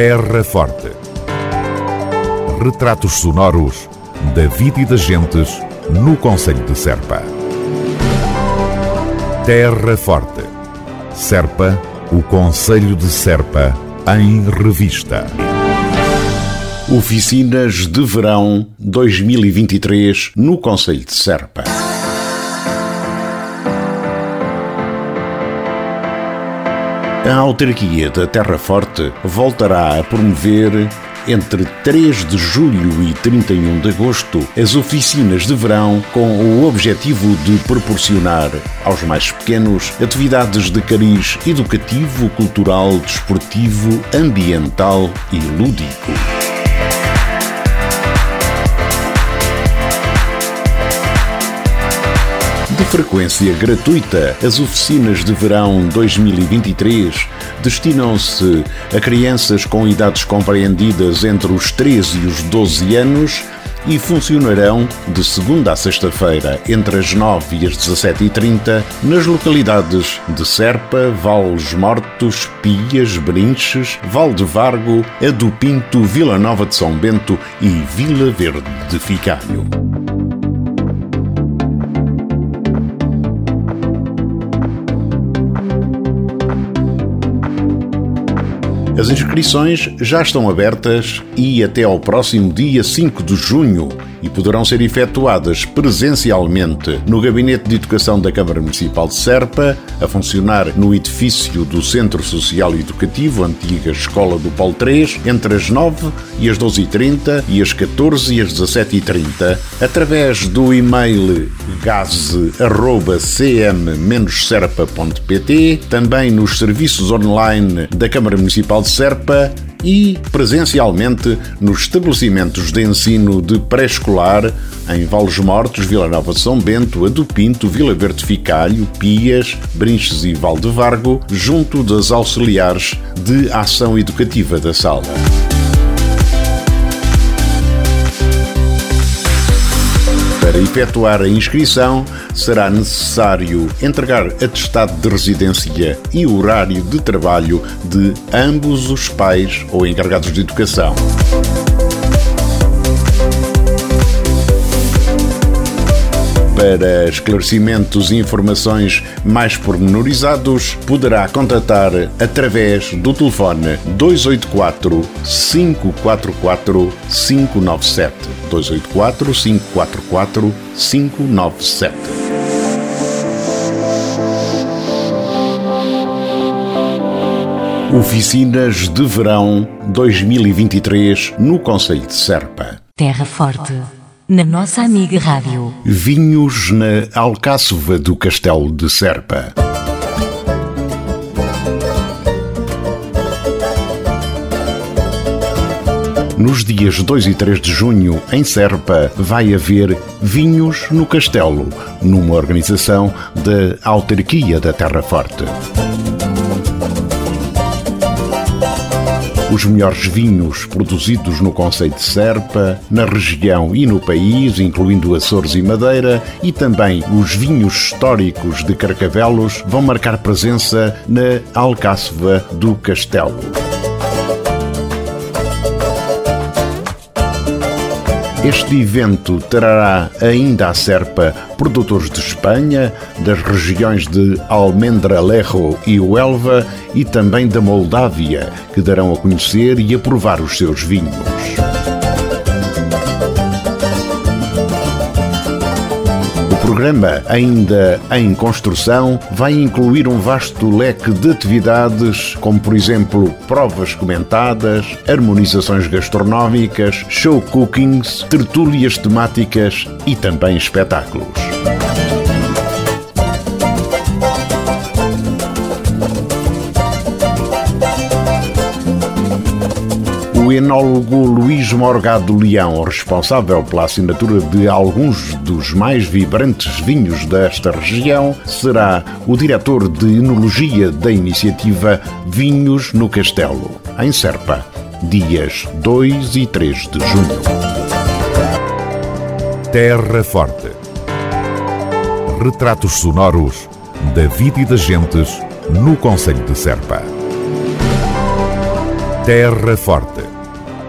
Terra Forte. Retratos sonoros da vida e das gentes no Conselho de Serpa. Terra Forte. Serpa, o Conselho de Serpa, em revista. Oficinas de Verão 2023 no Conselho de Serpa. A autarquia da Terra Forte voltará a promover entre 3 de julho e 31 de agosto as oficinas de verão com o objetivo de proporcionar aos mais pequenos atividades de cariz educativo, cultural, desportivo, ambiental e lúdico. De frequência gratuita, as oficinas de verão 2023 destinam-se a crianças com idades compreendidas entre os 13 e os 12 anos e funcionarão de segunda a sexta-feira, entre as 9 e as 17h30, nas localidades de Serpa, Vales Mortos, Pias, Brinches, Val de Vargo, Ado Pinto, Vila Nova de São Bento e Vila Verde de Ficário. As inscrições já estão abertas e até ao próximo dia 5 de junho e poderão ser efetuadas presencialmente no Gabinete de Educação da Câmara Municipal de Serpa, a funcionar no edifício do Centro Social Educativo, antiga Escola do Paulo 3, entre as 9 e as 12h30 e as 14 e as 17h30, através do e-mail gaze.cm-serpa.pt, também nos serviços online da Câmara Municipal de Serpa e presencialmente nos estabelecimentos de ensino de pré-escolar em Vales Mortos, Vila Nova de São Bento, Ado Pinto, Vila Verde Ficalho, Pias, Brinches e Valdevargo, junto das auxiliares de ação educativa da sala. Para efetuar a inscrição, será necessário entregar atestado de residência e horário de trabalho de ambos os pais ou encarregados de educação. Para esclarecimentos e informações mais pormenorizados, poderá contatar através do telefone 284 544 597. 284 544 597. Oficinas de Verão 2023 no Conselho de Serpa. Terra Forte na nossa amiga Rádio. Vinhos na Alcáçova do Castelo de Serpa. Nos dias 2 e 3 de junho, em Serpa, vai haver Vinhos no Castelo, numa organização da Autarquia da Terra Forte. Os melhores vinhos produzidos no Conceito de Serpa, na região e no país, incluindo Açores e Madeira, e também os vinhos históricos de Carcavelos vão marcar presença na Alcáceva do Castelo. Este evento trará ainda à Serpa produtores de Espanha, das regiões de Almendralejo e Huelva e também da Moldávia, que darão a conhecer e a provar os seus vinhos. Programa, ainda em construção, vai incluir um vasto leque de atividades, como por exemplo provas comentadas, harmonizações gastronómicas, show cookings, tertúlias temáticas e também espetáculos. O enólogo Luís Morgado Leão, responsável pela assinatura de alguns dos mais vibrantes vinhos desta região, será o diretor de enologia da iniciativa Vinhos no Castelo, em Serpa, dias 2 e 3 de junho. Terra Forte. Retratos sonoros da vida e das gentes no Conselho de Serpa. Terra Forte.